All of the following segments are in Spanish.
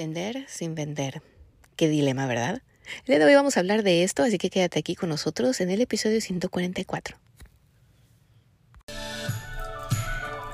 Vender sin vender. Qué dilema, ¿verdad? El día de hoy vamos a hablar de esto, así que quédate aquí con nosotros en el episodio 144.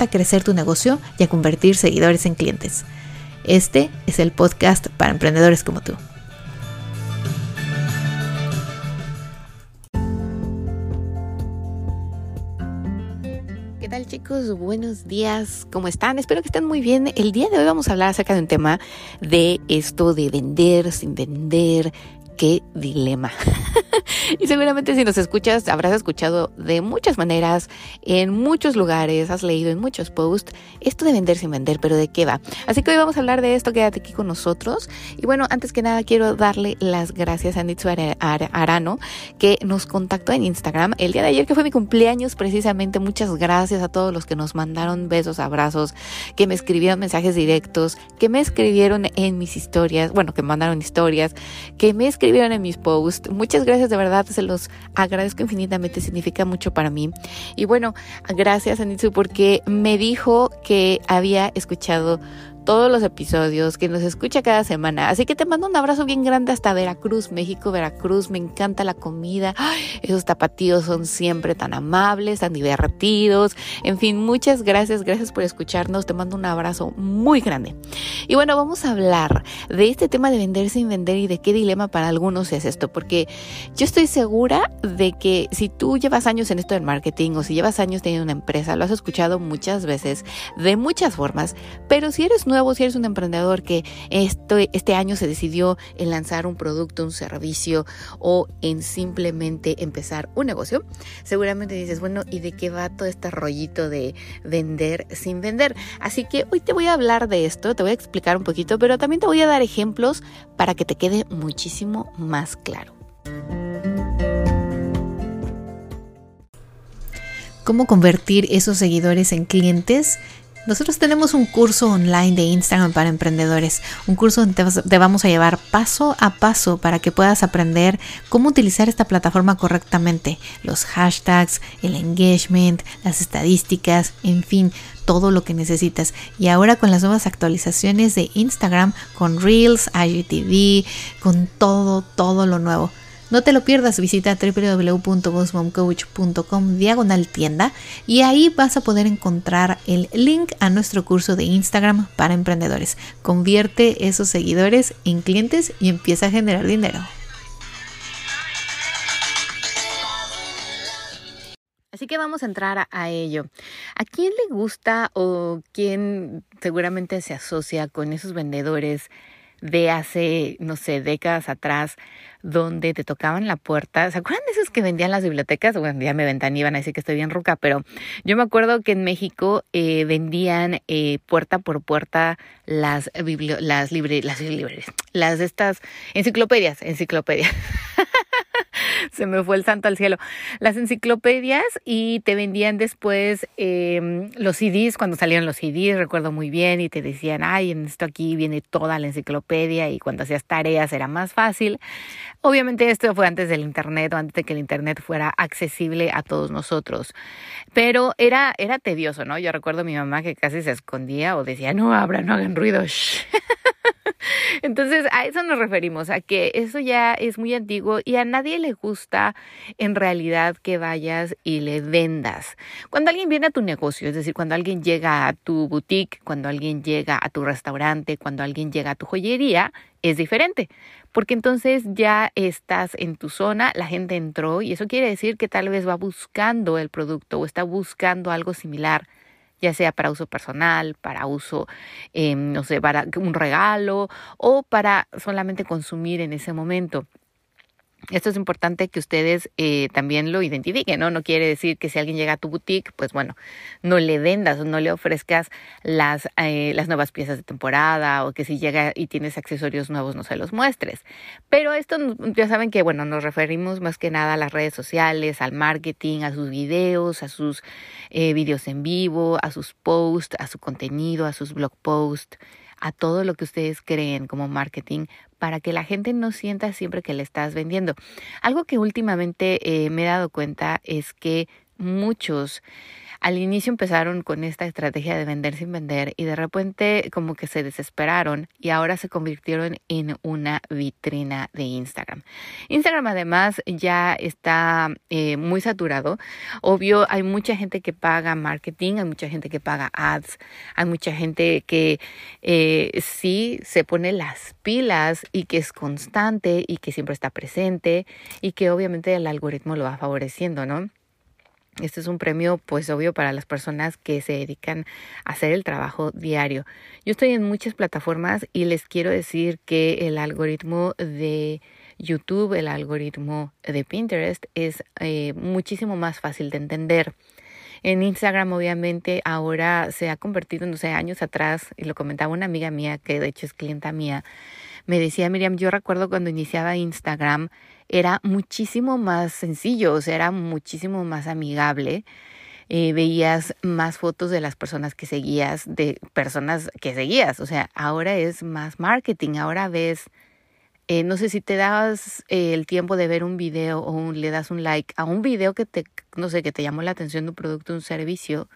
a crecer tu negocio y a convertir seguidores en clientes. Este es el podcast para emprendedores como tú. ¿Qué tal chicos? Buenos días, ¿cómo están? Espero que estén muy bien. El día de hoy vamos a hablar acerca de un tema de esto de vender sin vender, qué dilema. y seguramente si nos escuchas, habrás escuchado de muchas maneras, en muchos lugares, has leído en muchos posts, esto de vender sin vender, pero ¿de qué va? Así que hoy vamos a hablar de esto, quédate aquí con nosotros. Y bueno, antes que nada quiero darle las gracias a Nitsu Arano, que nos contactó en Instagram el día de ayer, que fue mi cumpleaños precisamente. Muchas gracias a todos los que nos mandaron besos, abrazos, que me escribieron mensajes directos, que me escribieron en mis historias, bueno, que mandaron historias, que me escribieron escribieron en mis posts. Muchas gracias, de verdad, se los agradezco infinitamente, significa mucho para mí. Y bueno, gracias Anitsu porque me dijo que había escuchado todos los episodios, que nos escucha cada semana. Así que te mando un abrazo bien grande hasta Veracruz, México, Veracruz. Me encanta la comida. esos tapatíos son siempre tan amables, tan divertidos. En fin, muchas gracias, gracias por escucharnos. Te mando un abrazo muy grande. Y bueno, vamos a hablar de este tema de vender sin vender y de qué dilema para algunos es esto, porque yo estoy segura de que si tú llevas años en esto del marketing o si llevas años teniendo una empresa, lo has escuchado muchas veces, de muchas formas, pero si eres nuevo, si eres un emprendedor que este, este año se decidió en lanzar un producto, un servicio o en simplemente empezar un negocio, seguramente dices, bueno, ¿y de qué va todo este rollito de vender sin vender? Así que hoy te voy a hablar de esto, te voy a explicar un poquito, pero también te voy a dar ejemplos para que te quede muchísimo más claro. ¿Cómo convertir esos seguidores en clientes? Nosotros tenemos un curso online de Instagram para emprendedores, un curso donde te vamos a llevar paso a paso para que puedas aprender cómo utilizar esta plataforma correctamente, los hashtags, el engagement, las estadísticas, en fin, todo lo que necesitas. Y ahora con las nuevas actualizaciones de Instagram, con Reels, IGTV, con todo, todo lo nuevo. No te lo pierdas, visita www.bossmomcoach.com diagonal tienda y ahí vas a poder encontrar el link a nuestro curso de Instagram para emprendedores. Convierte esos seguidores en clientes y empieza a generar dinero. Así que vamos a entrar a, ello. ¿A quién le gusta o quién seguramente se asocia con esos vendedores de hace, no sé, décadas atrás, donde te tocaban la puerta. ¿Se acuerdan de esos que vendían las bibliotecas? Bueno, ya me ventan, iban a decir que estoy bien ruca, pero yo me acuerdo que en México eh, vendían eh, puerta por puerta las, las, libre las librerías, las estas enciclopedias, enciclopedias. se me fue el santo al cielo. Las enciclopedias y te vendían después em, los CDs, cuando salieron los CDs, recuerdo muy bien, y te decían, ay, en esto aquí viene toda la enciclopedia y cuando hacías tareas era más fácil. Obviamente esto fue antes del Internet o antes de que el Internet fuera accesible a todos nosotros, pero era, era tedioso, ¿no? Yo recuerdo a mi mamá que casi se escondía o decía, no abran, no hagan ruido. Entonces, a eso nos referimos, a que eso ya es muy antiguo y a nadie le gusta en realidad que vayas y le vendas. Cuando alguien viene a tu negocio, es decir, cuando alguien llega a tu boutique, cuando alguien llega a tu restaurante, cuando alguien llega a tu joyería, es diferente, porque entonces ya estás en tu zona, la gente entró y eso quiere decir que tal vez va buscando el producto o está buscando algo similar ya sea para uso personal, para uso, em, no sé, para un regalo o para solamente consumir en ese momento. Esto es importante que ustedes eh, también lo identifiquen, ¿no? No quiere decir que si alguien llega a tu boutique, pues bueno, no le vendas o no le ofrezcas las, eh, las nuevas piezas de temporada o que si llega y tienes accesorios nuevos no se los muestres. Pero esto ya saben que, bueno, nos referimos más que nada a las redes sociales, al marketing, a sus videos, a sus eh, videos en vivo, a sus posts, a su contenido, a sus blog posts a todo lo que ustedes creen como marketing para que la gente no sienta siempre que le estás vendiendo. Algo que últimamente eh, me he dado cuenta es que muchos al inicio empezaron con esta estrategia de vender sin vender y de repente como que se desesperaron y ahora se convirtieron en una vitrina de Instagram. Instagram además ya está eh, muy saturado. Obvio, hay mucha gente que paga marketing, hay mucha gente que paga ads, hay mucha gente que eh, sí se pone las pilas y que es constante y que siempre está presente y que obviamente el algoritmo lo va favoreciendo, ¿no? Este es un premio, pues obvio, para las personas que se dedican a hacer el trabajo diario. Yo estoy en muchas plataformas y les quiero decir que el algoritmo de YouTube, el algoritmo de Pinterest es eh, muchísimo más fácil de entender. En Instagram, obviamente, ahora se ha convertido, no sé, años atrás, y lo comentaba una amiga mía, que de hecho es clienta mía, me decía, Miriam, yo recuerdo cuando iniciaba Instagram, era muchísimo más sencillo, o sea, era muchísimo más amigable. Eh, veías más fotos de las personas que seguías, de personas que seguías. O sea, ahora es más marketing, ahora ves, eh, no sé si te das eh, el tiempo de ver un video o le das un like a un video que te, no sé, que te llamó la atención de un producto, un servicio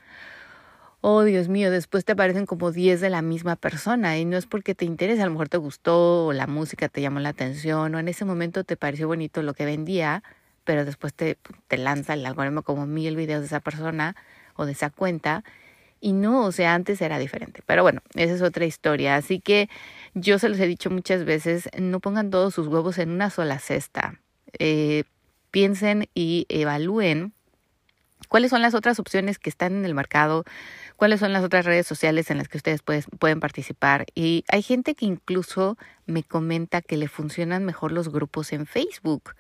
oh Dios mío, después te aparecen como 10 de la misma persona y no es porque te interese, a lo mejor te gustó o la música te llamó la atención o en ese momento te pareció bonito lo que vendía, pero después te, te lanza el algoritmo como mil videos de esa persona o de esa cuenta y no, o sea, antes era diferente. Pero bueno, esa es otra historia. Así que yo se los he dicho muchas veces, no pongan todos sus huevos en una sola cesta. Eh, piensen y evalúen cuáles son las otras opciones que están en el mercado, cuáles son las otras redes sociales en las que ustedes pueden participar. Y hay gente que incluso me comenta que le funcionan mejor los grupos en Facebook,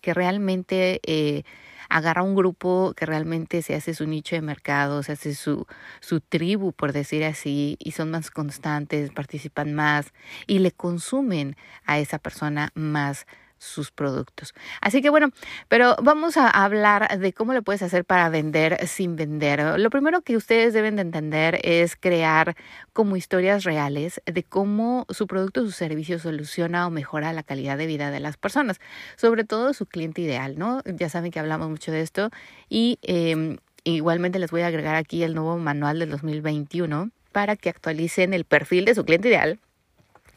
que realmente eh, agarra un grupo que realmente se hace su nicho de mercado, se hace su, su tribu, por decir así, y son más constantes, participan más y le consumen a esa persona más sus productos. Así que bueno, pero vamos a hablar de cómo lo puedes hacer para vender sin vender. Lo primero que ustedes deben de entender es crear como historias reales de cómo su producto o su servicio soluciona o mejora la calidad de vida de las personas, sobre todo su cliente ideal, ¿no? Ya saben que hablamos mucho de esto y em, igualmente les voy a agregar aquí el nuevo manual del 2021 para que actualicen el perfil de su cliente ideal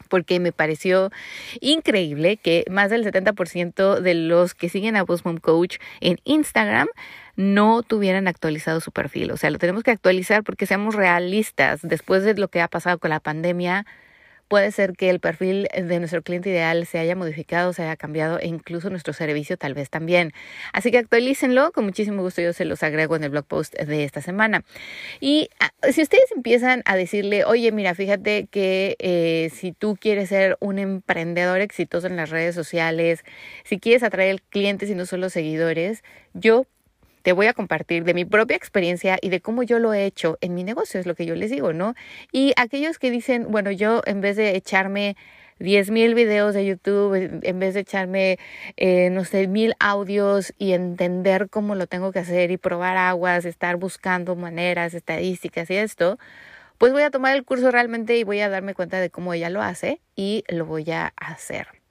porque me pareció increíble que más del 70% de los que siguen a Boss Mom Coach en Instagram no tuvieran actualizado su perfil. O sea, lo tenemos que actualizar porque seamos realistas. Después de lo que ha pasado con la pandemia, Puede ser que el perfil de nuestro cliente ideal se haya modificado, se haya cambiado e incluso nuestro servicio tal vez también. Así que actualícenlo, con muchísimo gusto yo se los agrego en el blog post de esta semana. Y ah, si ustedes empiezan a decirle, oye, mira, fíjate que eh, si tú quieres ser un emprendedor exitoso en las redes sociales, si quieres atraer clientes y no solo seguidores, yo te voy a compartir de mi propia experiencia y de cómo yo lo he hecho en mi negocio, es lo que yo les digo, ¿no? Y aquellos que dicen, bueno, yo en vez de echarme 10 mil videos de YouTube, en vez de echarme, eh, no sé, mil audios y entender cómo lo tengo que hacer y probar aguas, estar buscando maneras, estadísticas y esto, pues voy a tomar el curso realmente y voy a darme cuenta de cómo ella lo hace y lo voy a hacer.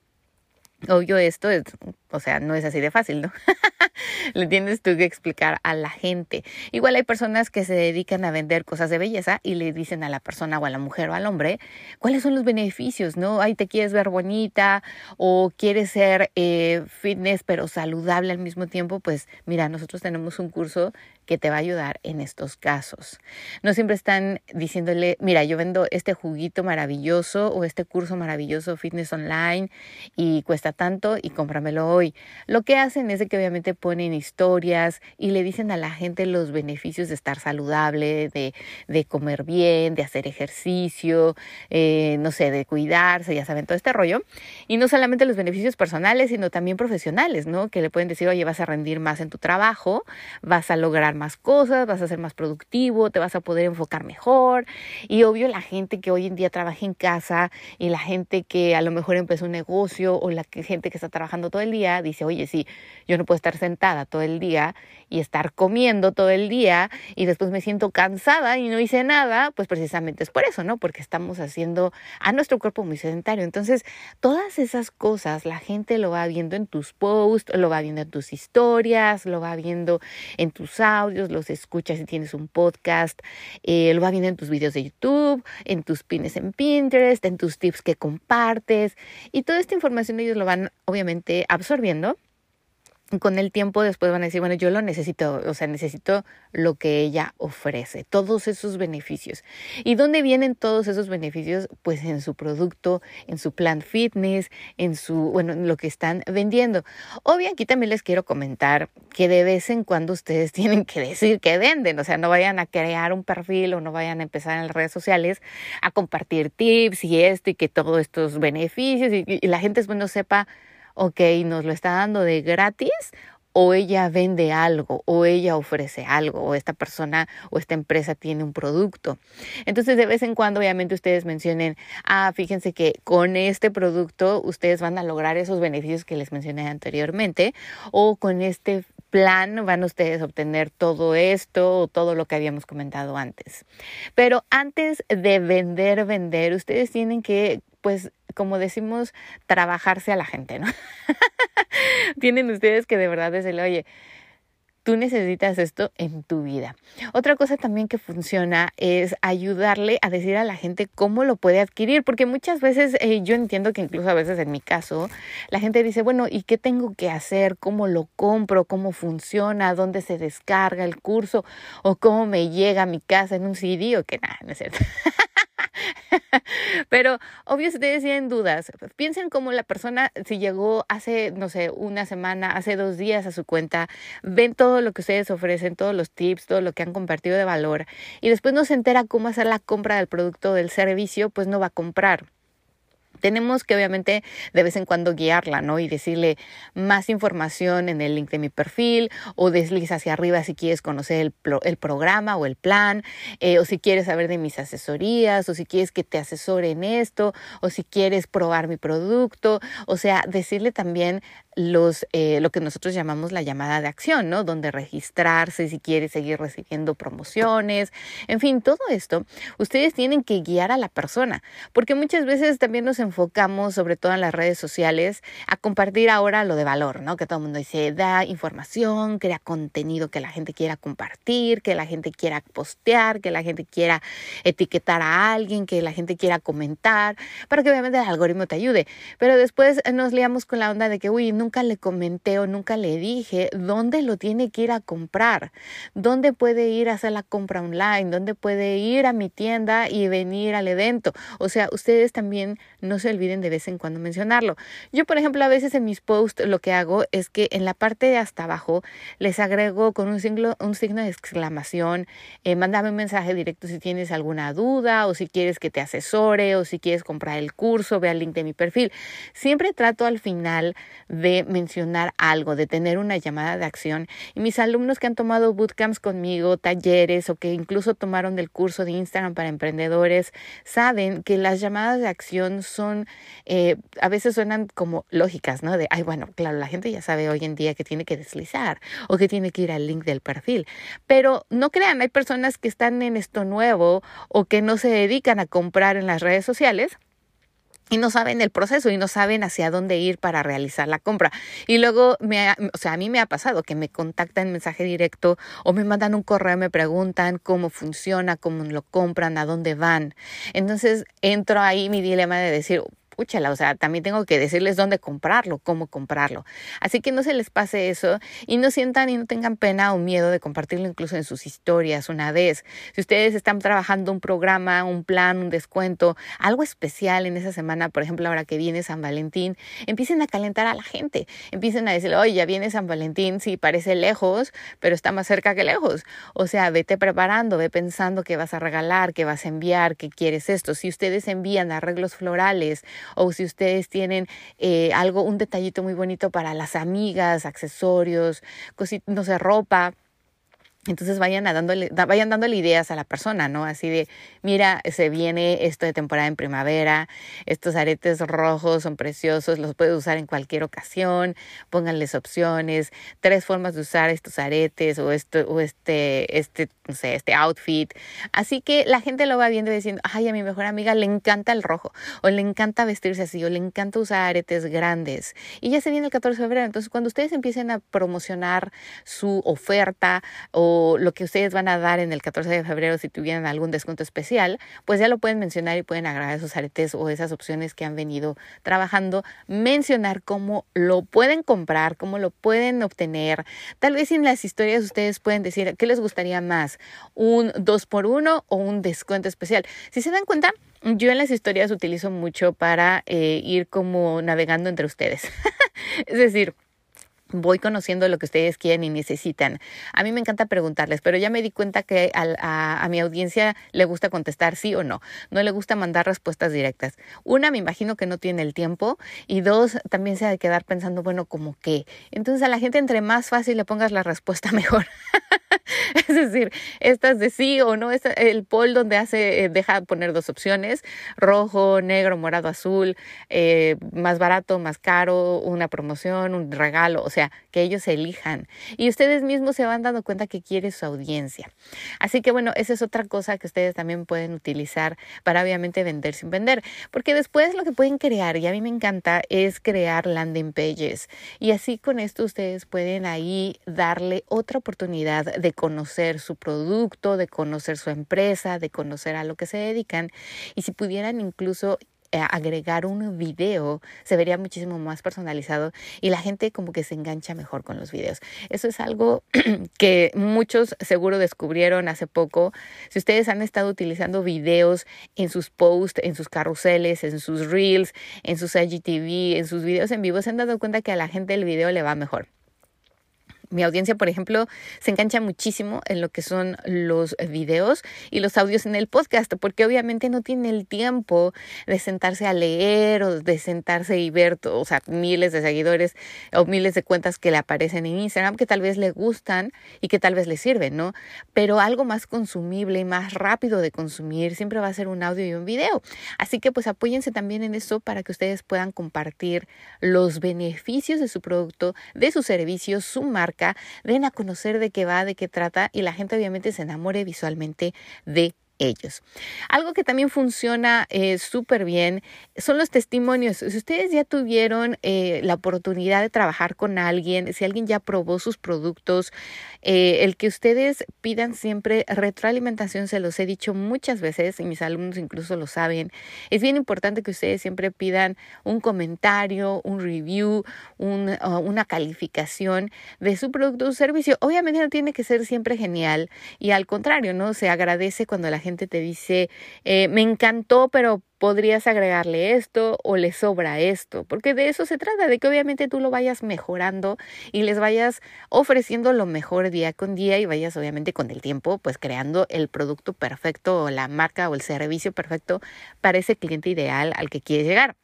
Obvio esto es, o sea, no es así de fácil, ¿no? Le tienes tú que explicar a la gente. Igual hay personas que se dedican a vender cosas de belleza y le dicen a la persona o a la mujer o al hombre cuáles son los beneficios, ¿no? Ay, te quieres ver bonita o quieres ser eh, fitness pero saludable al mismo tiempo. Pues mira, nosotros tenemos un curso que te va a ayudar en estos casos. No siempre están diciéndole, mira, yo vendo este juguito maravilloso o este curso maravilloso fitness online y cuesta tanto y cómpramelo hoy. Lo que hacen es que obviamente ponen historias y le dicen a la gente los beneficios de estar saludable, de, de comer bien, de hacer ejercicio, eh, no sé, de cuidarse, ya saben, todo este rollo. Y no solamente los beneficios personales, sino también profesionales, ¿no? Que le pueden decir, oye, vas a rendir más en tu trabajo, vas a lograr más cosas, vas a ser más productivo, te vas a poder enfocar mejor. Y obvio, la gente que hoy en día trabaja en casa y la gente que a lo mejor empezó un negocio o la gente que está trabajando todo el día dice, oye, sí, yo no puedo estar sentada todo el día y estar comiendo todo el día y después me siento cansada y no hice nada, pues precisamente es por eso, ¿no? Porque estamos haciendo a nuestro cuerpo muy sedentario. Entonces, todas esas cosas la gente lo va viendo en tus posts, lo va viendo en tus historias, lo va viendo en tus audios, los escucha si tienes un podcast, eh, lo va viendo en tus videos de YouTube, en tus pines en Pinterest, en tus tips que compartes y toda esta información ellos lo van obviamente absorbiendo con el tiempo después van a decir, bueno, yo lo necesito, o sea, necesito lo que ella ofrece, todos esos beneficios. ¿Y dónde vienen todos esos beneficios? Pues en su producto, en su plan fitness, en su, bueno, en lo que están vendiendo. Obvio, aquí también les quiero comentar que de vez en cuando ustedes tienen que decir que venden, o sea, no vayan a crear un perfil o no vayan a empezar en las redes sociales a compartir tips y esto y que todos estos beneficios y, la gente no sepa ok, nos lo está dando de gratis o ella vende algo, o ella ofrece algo, o esta persona o esta empresa tiene un producto. Entonces, de vez en cuando, obviamente, ustedes mencionen, ah, fíjense que con este producto ustedes van a lograr esos beneficios que les mencioné anteriormente, o con este plan van ustedes a obtener todo esto o todo lo que habíamos comentado antes. Pero antes de vender, vender, ustedes tienen que, pues, como decimos, trabajarse a la gente, ¿no? Tienen ustedes que de verdad decirle, oye, tú necesitas esto en tu vida. Otra cosa también que funciona es ayudarle a decir a la gente cómo lo puede adquirir, porque muchas veces eh, yo entiendo que incluso a veces en mi caso, la gente dice, bueno, ¿y qué tengo que hacer? ¿Cómo lo compro? ¿Cómo funciona? ¿Dónde se descarga el curso? ¿O cómo me llega a mi casa en un CD? O que nada, no es cierto. Pero obvio, si ustedes tienen dudas, piensen como la persona, si llegó hace, no sé, una semana, hace dos días a su cuenta, ven todo lo que ustedes ofrecen, todos los tips, todo lo que han compartido de valor, y después no se entera cómo hacer la compra del producto o del servicio, pues no va a comprar tenemos que obviamente de vez en cuando guiarla, ¿no? Y decirle más información en el link de mi perfil o desliza hacia arriba si quieres conocer el, el programa o el plan, eh, o si quieres saber de mis asesorías, o si quieres que te asesore en esto, o si quieres probar mi producto, o sea, decirle también los, eh, lo que nosotros llamamos la llamada de acción, ¿no? Donde registrarse si quiere seguir recibiendo promociones, en fin, todo esto, ustedes tienen que guiar a la persona, porque muchas veces también nos enfocamos, sobre todo en las redes sociales, a compartir ahora lo de valor, ¿no? Que todo el mundo dice, da información, crea contenido que la gente quiera compartir, que la gente quiera postear, que la gente quiera etiquetar a alguien, que la gente quiera comentar, para que obviamente el algoritmo te ayude. Pero después nos liamos con la onda de que, uy, no nunca le comenté o nunca le dije dónde lo tiene que ir a comprar, dónde puede ir a hacer la compra online, dónde puede ir a mi tienda y venir al evento. O sea, ustedes también no se olviden de vez en cuando mencionarlo. Yo, por ejemplo, a veces en mis posts lo que hago es que en la parte de hasta abajo les agrego con un signo, un signo de exclamación, eh, mándame un mensaje directo si tienes alguna duda o si quieres que te asesore o si quieres comprar el curso, ve al link de mi perfil. Siempre trato al final de mencionar algo, de tener una llamada de acción. Y mis alumnos que han tomado bootcamps conmigo, talleres o que incluso tomaron el curso de Instagram para emprendedores, saben que las llamadas de acción son, eh, a veces suenan como lógicas, ¿no? De, ay, bueno, claro, la gente ya sabe hoy en día que tiene que deslizar o que tiene que ir al link del perfil. Pero no crean, hay personas que están en esto nuevo o que no se dedican a comprar en las redes sociales y no saben el proceso y no saben hacia dónde ir para realizar la compra. Y luego, me o sea, a mí me ha pasado que me contactan mensaje directo o me mandan un correo, me preguntan cómo funciona, cómo lo compran, a dónde van. Entonces entro ahí mi dilema de decir, escúchala, o sea, también tengo que decirles dónde comprarlo, cómo comprarlo. Así que no se les pase eso y no sientan y no tengan pena o miedo de compartirlo incluso en sus historias una vez. Si ustedes están trabajando un programa, un plan, un descuento, algo especial en esa semana, por ejemplo, ahora que viene San Valentín, empiecen a calentar a la gente, empiecen a decirle, oye, ya viene San Valentín, sí, parece lejos, pero está más cerca que lejos. O sea, vete preparando, ve pensando qué vas a regalar, qué vas a enviar, qué quieres esto. Si ustedes envían arreglos florales o si ustedes tienen eh, algo, un detallito muy bonito para las amigas, accesorios, cositas, no sé, ropa, entonces vayan, dándole, vayan dándole ideas a la persona, ¿no? Así de, mira, se viene esto de temporada en primavera, estos aretes rojos son preciosos, los puedes usar en cualquier ocasión, pónganles opciones, tres formas de usar estos aretes o, esto, o este, este, no sé, este outfit. Así que la gente lo va viendo y diciendo, ay, a mi mejor amiga le encanta el rojo, o le encanta vestirse así, o le encanta usar aretes grandes. Y ya se viene el 14 de febrero, entonces cuando ustedes empiecen a promocionar su oferta o lo que ustedes van a dar en el 14 de febrero si tuvieran algún descuento especial, pues ya lo pueden mencionar y pueden agregar esos aretes o esas opciones que han venido trabajando, mencionar cómo lo pueden comprar, cómo lo pueden obtener. Tal vez en las historias ustedes pueden decir qué les gustaría más, un 2 por 1 o un descuento especial. Si se dan cuenta, yo en las historias utilizo mucho para eh, ir como navegando entre ustedes. es decir, voy conociendo lo que ustedes quieren y necesitan. A mí me encanta preguntarles, pero ya me di cuenta que a, a, mi audiencia le gusta contestar sí o no. No le gusta mandar respuestas directas. Una, me imagino que no tiene el tiempo. Y dos, también se ha de quedar pensando, bueno, como qué. Entonces a la gente entre más fácil le pongas la respuesta, mejor. es decir, estas de sí o no, es el poll donde hace, eh, deja poner dos opciones, rojo, negro, morado, azul, eh, más barato, más caro, una promoción, un regalo, o sea, que ellos elijan. Y ustedes mismos se van dando cuenta que quiere su audiencia. Así que bueno, esa es otra cosa que ustedes también pueden utilizar para obviamente vender sin vender, porque después lo que pueden crear, y a mí me encanta, es crear landing pages. Y así con esto ustedes pueden ahí darle otra oportunidad de conocer su producto, de conocer su empresa, de conocer a lo que se dedican. Y si pudieran incluso agregar un video se vería muchísimo más personalizado y la gente como que se engancha mejor con los videos. Eso es algo que muchos seguro descubrieron hace poco. Si ustedes han estado utilizando videos en sus posts, en sus carruseles, en sus reels, en sus IGTV, en sus videos en vivo, se han dado cuenta que a la gente el video le va mejor mi audiencia, por ejemplo, se engancha muchísimo en lo que son los videos y los audios en el podcast, porque obviamente no tiene el tiempo de sentarse a leer o de sentarse y ver, o sea, miles de seguidores o miles de cuentas que le aparecen en Instagram que tal vez le gustan y que tal vez le sirven, ¿no? Pero algo más consumible y más rápido de consumir siempre va a ser un audio y un video. Así que pues apóyense también en eso para que ustedes puedan compartir los beneficios de su producto, de su servicio, su marca den a conocer de qué va, de qué trata y la gente obviamente se enamore visualmente de ellos. Algo que también funciona eh, súper bien son los testimonios. Si ustedes ya tuvieron eh, la oportunidad de trabajar con alguien, si alguien ya probó sus productos, eh, el que ustedes pidan siempre retroalimentación, se los he dicho muchas veces y mis alumnos incluso lo saben. Es bien importante que ustedes siempre pidan un comentario, un review, uh, una calificación de su producto o servicio. Obviamente no tiene que ser siempre genial y al contrario, ¿no? Se agradece cuando la gente te dice, eh, me encantó, pero podrías agregarle esto o le sobra esto, porque de eso se trata, de que obviamente tú lo vayas mejorando y les vayas ofreciendo lo mejor día con día y vayas obviamente con el tiempo pues creando el producto perfecto o la marca o el servicio perfecto para ese cliente ideal al que quieres llegar.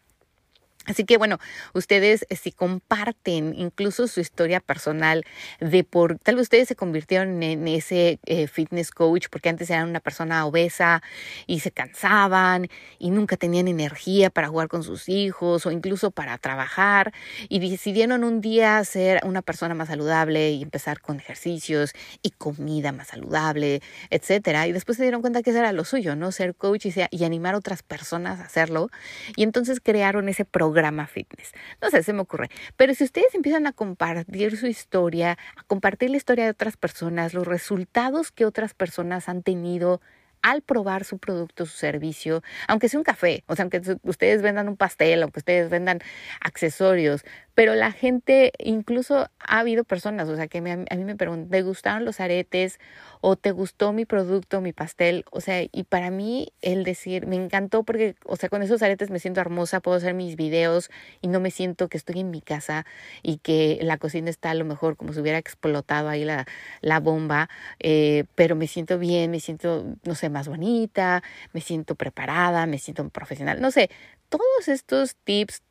Así que bueno, ustedes eh, si comparten incluso su historia personal de por, tal vez ustedes se convirtieron en ese eh, fitness coach porque antes eran una persona obesa y se cansaban y nunca tenían energía para jugar con sus hijos o incluso para trabajar y decidieron un día ser una persona más saludable y empezar con ejercicios y comida más saludable, etcétera. Y después se dieron cuenta que eso era lo suyo, ¿no? Ser coach y, y animar a otras personas a hacerlo. Y entonces crearon ese programa programa fitness. No sé, se me ocurre. Pero si ustedes empiezan a compartir su historia, a compartir la historia de otras personas, los resultados que otras personas han tenido al probar su producto, su servicio, aunque sea un café, o sea, aunque ustedes vendan un pastel, aunque ustedes vendan accesorios, pero la gente, incluso ha habido personas, o sea, que a mí me preguntan, ¿te gustaron los aretes? ¿O te gustó mi producto, mi pastel? O sea, y para mí el decir, me encantó porque, o sea, con esos aretes me siento hermosa, puedo hacer mis videos y no me siento que estoy en mi casa y que la cocina está a lo mejor como si hubiera explotado ahí la, la bomba, eh, pero me siento bien, me siento, no sé, más bonita, me siento preparada, me siento profesional, no sé, todos estos tips,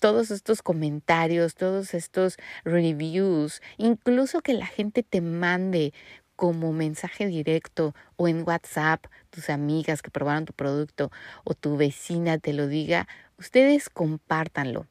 todos estos comentarios, todos estos reviews, incluso que la gente te mande como mensaje directo o en WhatsApp, tus amigas que probaron tu producto o tu vecina te lo diga, ustedes compártanlo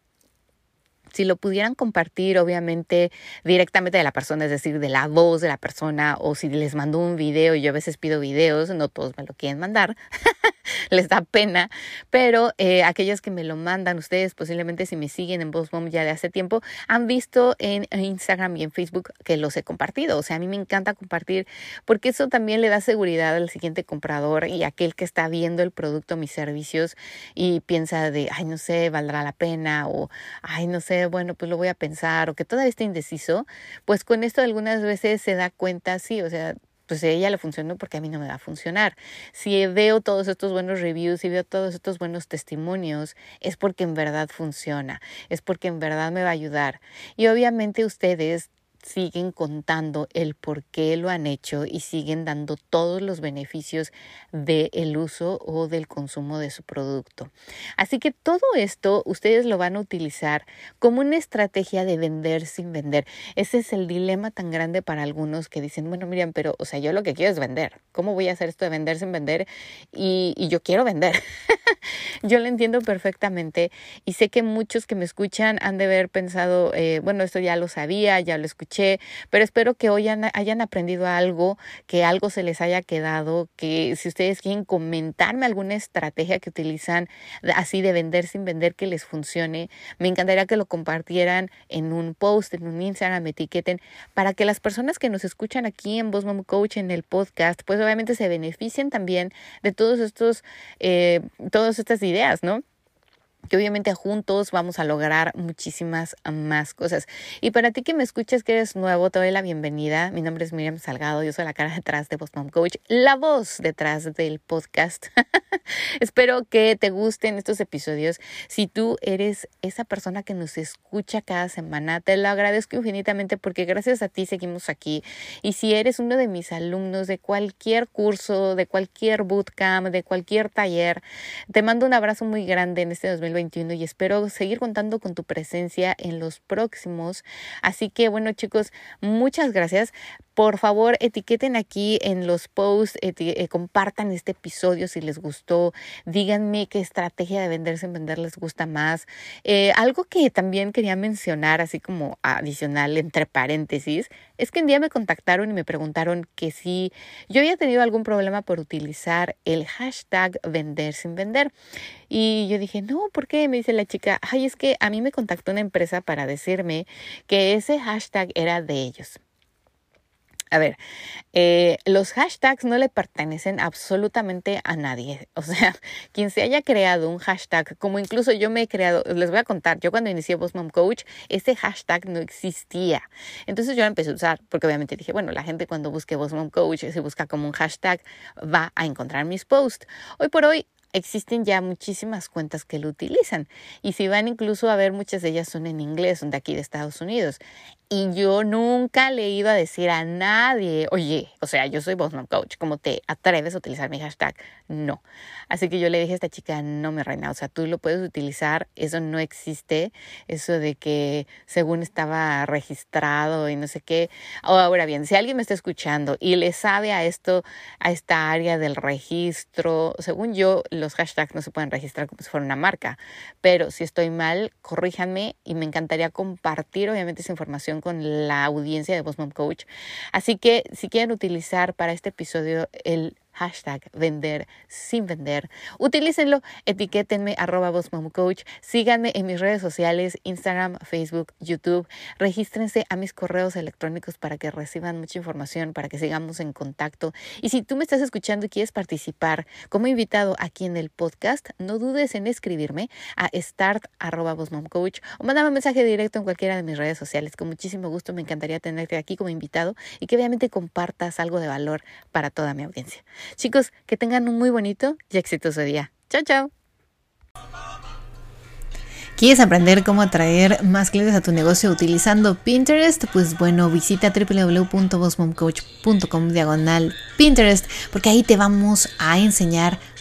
si lo pudieran compartir, obviamente, directamente de la persona, es decir, de la voz de la persona, o si les mando un video, yo a veces pido videos, no todos me lo quieren mandar, les da pena, pero eh, aquellos que me lo mandan, ustedes posiblemente si me siguen en BossMom ya de hace tiempo, han visto en Instagram y en Facebook que los he compartido. O sea, a mí me encanta compartir porque eso también le da seguridad al siguiente comprador y aquel que está viendo el producto, mis servicios y piensa de, ay, no sé, valdrá la pena o, ay, no sé, bueno, pues lo voy a pensar o que todavía está indeciso, pues con esto algunas veces se da cuenta, sí, o sea, pues a ella le funcionó porque a mí no me va a funcionar. Si veo todos estos buenos reviews, y veo todos estos buenos testimonios, es porque en verdad funciona, es porque en verdad me va a ayudar. Y obviamente ustedes siguen contando el por qué lo han hecho y siguen dando todos los beneficios del uso o del consumo de su producto. Así que todo esto ustedes lo van a utilizar como una estrategia de vender sin vender. Ese es el dilema tan grande para algunos que dicen, bueno, Miriam, pero, o sea, yo lo que quiero es vender. ¿Cómo voy a hacer esto de vender sin vender? Y yo quiero vender. yo lo entiendo perfectamente y sé que muchos que me escuchan han de haber pensado, eh, bueno, esto ya lo sabía, ya lo escuché pero espero que hoy hayan aprendido algo, que algo se les haya quedado, que si ustedes quieren comentarme alguna estrategia que utilizan así de vender sin vender que les funcione, me encantaría que lo compartieran en un post, en un Instagram, etiqueten, para que las personas que nos escuchan aquí en Boss Mom Coach, en el podcast, pues obviamente se beneficien también de todos estos, eh, estas ideas, ¿no? Que obviamente juntos vamos a lograr muchísimas más cosas. Y para ti que me escuchas, que eres nuevo, te doy la bienvenida. Mi nombre es Miriam Salgado, yo soy la cara detrás de Boss Mom Coach, la voz detrás del podcast. Espero que te gusten estos episodios. Si tú eres esa persona que nos escucha cada semana, te lo agradezco infinitamente porque gracias a ti seguimos aquí. Y si eres uno de mis alumnos de cualquier curso, de cualquier bootcamp, de cualquier taller, te mando un abrazo muy grande en este 2020 y espero seguir contando con tu presencia en los próximos. Así que bueno chicos, muchas gracias. Por favor, etiqueten aquí en los posts, eh, compartan este episodio si les gustó, díganme qué estrategia de venderse en vender les gusta más. Eh, algo que también quería mencionar, así como adicional entre paréntesis, es que un día me contactaron y me preguntaron que si yo había tenido algún problema por utilizar el hashtag vender sin vender. Y yo dije, no, ¿por qué? Me dice la chica, ay, es que a mí me contactó una empresa para decirme que ese hashtag era de ellos. A ver, eh, los hashtags no le pertenecen absolutamente a nadie. O sea, quien se haya creado un hashtag, como incluso yo me he creado, les voy a contar, yo cuando inicié Boss Coach, ese hashtag no existía. Entonces yo lo empecé a usar, porque obviamente dije, bueno, la gente cuando busque Boss Coach, se busca como un hashtag, va a encontrar mis posts. Hoy por hoy existen ya muchísimas cuentas que lo utilizan. Y si van incluso a ver, muchas de ellas son en inglés, son de aquí de Estados Unidos. Y yo nunca le iba a decir a nadie, oye, o sea, yo soy Bosman Coach, ¿cómo te atreves a utilizar mi hashtag? No. Así que yo le dije a esta chica, no me reina, o sea, tú lo puedes utilizar, eso no existe, eso de que según estaba registrado y no sé qué. Ahora bien, si alguien me está escuchando y le sabe a esto, a esta área del registro, según yo, los hashtags no se pueden registrar como si fuera una marca, pero si estoy mal, corríjanme y me encantaría compartir, obviamente, esa información con la audiencia de Boss Mom Coach. Así que si quieren utilizar para este episodio el hashtag vender sin vender. Utilícenlo, etiquétenme arroba Coach, síganme en mis redes sociales, Instagram, Facebook, YouTube, regístrense a mis correos electrónicos para que reciban mucha información, para que sigamos en contacto. Y si tú me estás escuchando y quieres participar como invitado aquí en el podcast, no dudes en escribirme a start arroba Coach o mandame un mensaje directo en cualquiera de mis redes sociales. Con muchísimo gusto me encantaría tenerte aquí como invitado y que obviamente compartas algo de valor para toda mi audiencia. Chicos, que tengan un muy bonito y exitoso día. Chao, chao. ¿Quieres aprender cómo atraer más clientes a tu negocio utilizando Pinterest? Pues bueno, visita www.bossmomcoach.com diagonal Pinterest porque ahí te vamos a enseñar